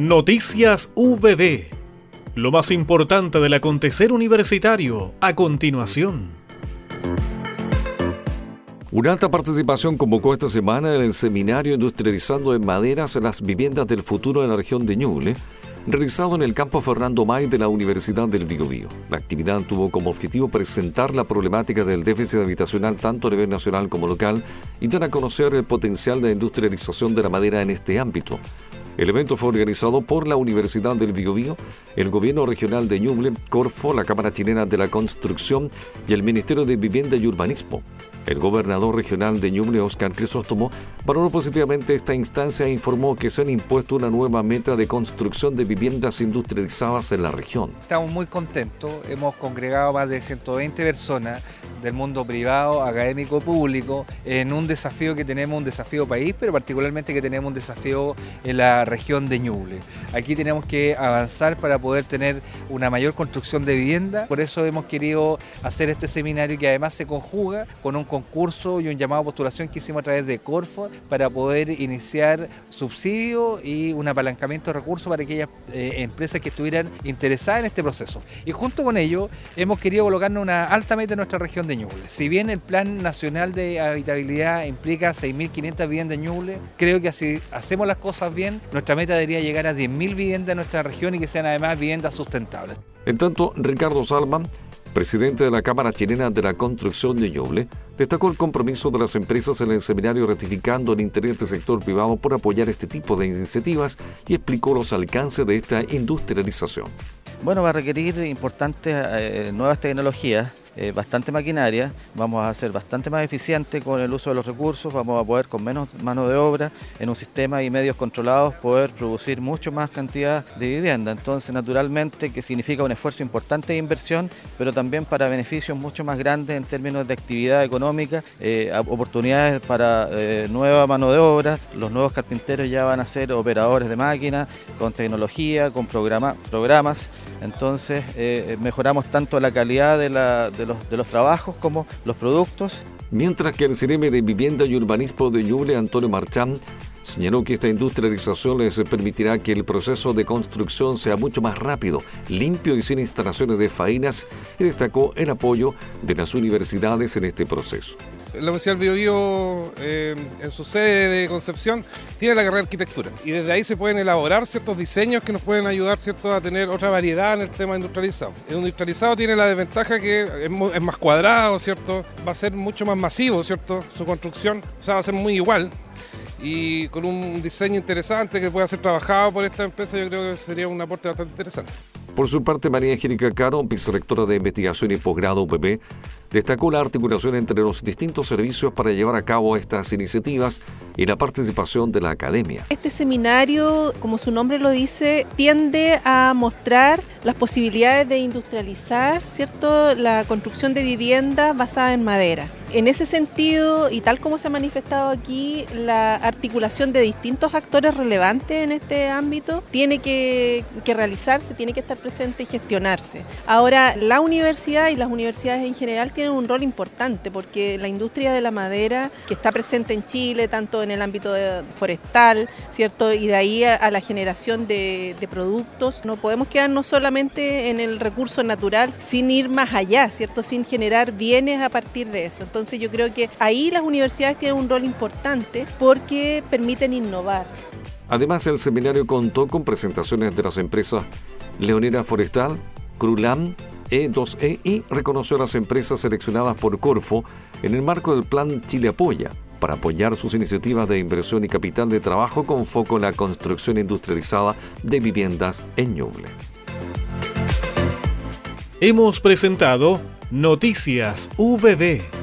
Noticias VB. Lo más importante del acontecer universitario a continuación. Una alta participación convocó esta semana en el seminario Industrializando en Maderas las viviendas del futuro en la región de Ñuble, realizado en el campo Fernando May de la Universidad del Biobío. La actividad tuvo como objetivo presentar la problemática del déficit habitacional tanto a nivel nacional como local y dar a conocer el potencial de industrialización de la madera en este ámbito. El evento fue organizado por la Universidad del Biobío, el Gobierno Regional de Ñuble, Corfo, la Cámara Chilena de la Construcción y el Ministerio de Vivienda y Urbanismo. El gobernador regional de Ñuble, Oscar Crisóstomo, valoró positivamente esta instancia e informó que se han impuesto una nueva meta de construcción de viviendas industrializadas en la región. Estamos muy contentos, hemos congregado más de 120 personas del mundo privado, académico, público, en un desafío que tenemos, un desafío país, pero particularmente que tenemos un desafío en la región de Ñuble. Aquí tenemos que avanzar para poder tener una mayor construcción de vivienda, por eso hemos querido hacer este seminario que además se conjuga con un concurso y un llamado a postulación que hicimos a través de Corfo para poder iniciar subsidio y un apalancamiento de recursos para aquellas eh, empresas que estuvieran interesadas en este proceso. Y junto con ello hemos querido colocarnos una alta meta en nuestra región Ñuble. Si bien el Plan Nacional de Habitabilidad implica 6.500 viviendas en Ñuble, creo que si hacemos las cosas bien, nuestra meta debería llegar a 10.000 viviendas en nuestra región y que sean además viviendas sustentables. En tanto, Ricardo Salman presidente de la Cámara Chilena de la Construcción de Ñuble, destacó el compromiso de las empresas en el seminario ratificando el interés del sector privado por apoyar este tipo de iniciativas y explicó los alcances de esta industrialización. Bueno, va a requerir importantes eh, nuevas tecnologías eh, bastante maquinaria, vamos a ser bastante más eficientes con el uso de los recursos, vamos a poder con menos mano de obra en un sistema y medios controlados poder producir mucho más cantidad de vivienda. Entonces, naturalmente, que significa un esfuerzo importante de inversión, pero también para beneficios mucho más grandes en términos de actividad económica, eh, oportunidades para eh, nueva mano de obra. Los nuevos carpinteros ya van a ser operadores de máquinas, con tecnología, con programas. Entonces, mejoramos tanto la calidad de los, trabajos como los productos. Mientras que el CNM de Vivienda y Urbanismo de Ñuble, Antonio Marchán, señaló que esta industrialización les permitirá que el proceso de construcción sea mucho más rápido, limpio y sin instalaciones de faenas y destacó el apoyo de las universidades en este proceso la Universidad del Biobío, eh, en su sede de Concepción, tiene la carrera de arquitectura. Y desde ahí se pueden elaborar ciertos diseños que nos pueden ayudar ¿cierto? a tener otra variedad en el tema industrializado. El industrializado tiene la desventaja que es, más cuadrado, ¿cierto? Va a ser mucho más masivo, ¿cierto? Su construcción, o sea, va a ser muy igual y con un diseño interesante que pueda ser trabajado por esta empresa, yo creo que sería un aporte bastante interesante. Por su parte, María Angélica Caro, vicerectora de Investigación y Posgrado UPP, destacó la articulación entre los distintos servicios para llevar a cabo estas iniciativas y la participación de la academia. Este seminario, como su nombre lo dice, tiende a mostrar las posibilidades de industrializar ¿cierto? la construcción de viviendas basada en madera. En ese sentido, y tal como se ha manifestado aquí, la articulación de distintos actores relevantes en este ámbito tiene que, que realizarse, tiene que estar presente y gestionarse. Ahora, la universidad y las universidades en general tienen un rol importante porque la industria de la madera, que está presente en Chile, tanto en el ámbito forestal, ¿cierto? Y de ahí a, la generación de, de productos, no podemos quedarnos solamente en el recurso natural sin ir más allá, ¿cierto? Sin generar bienes a partir de eso. Entonces yo creo que ahí las universidades tienen un rol importante porque permiten innovar. Además, el seminario contó con presentaciones de las empresas Leonera Forestal, Crulam, E2E y reconoció a las empresas seleccionadas por Corfo en el marco del Plan Chile Apoya para apoyar sus iniciativas de inversión y capital de trabajo con foco en la construcción industrializada de viviendas en Ñuble. Hemos presentado Noticias VB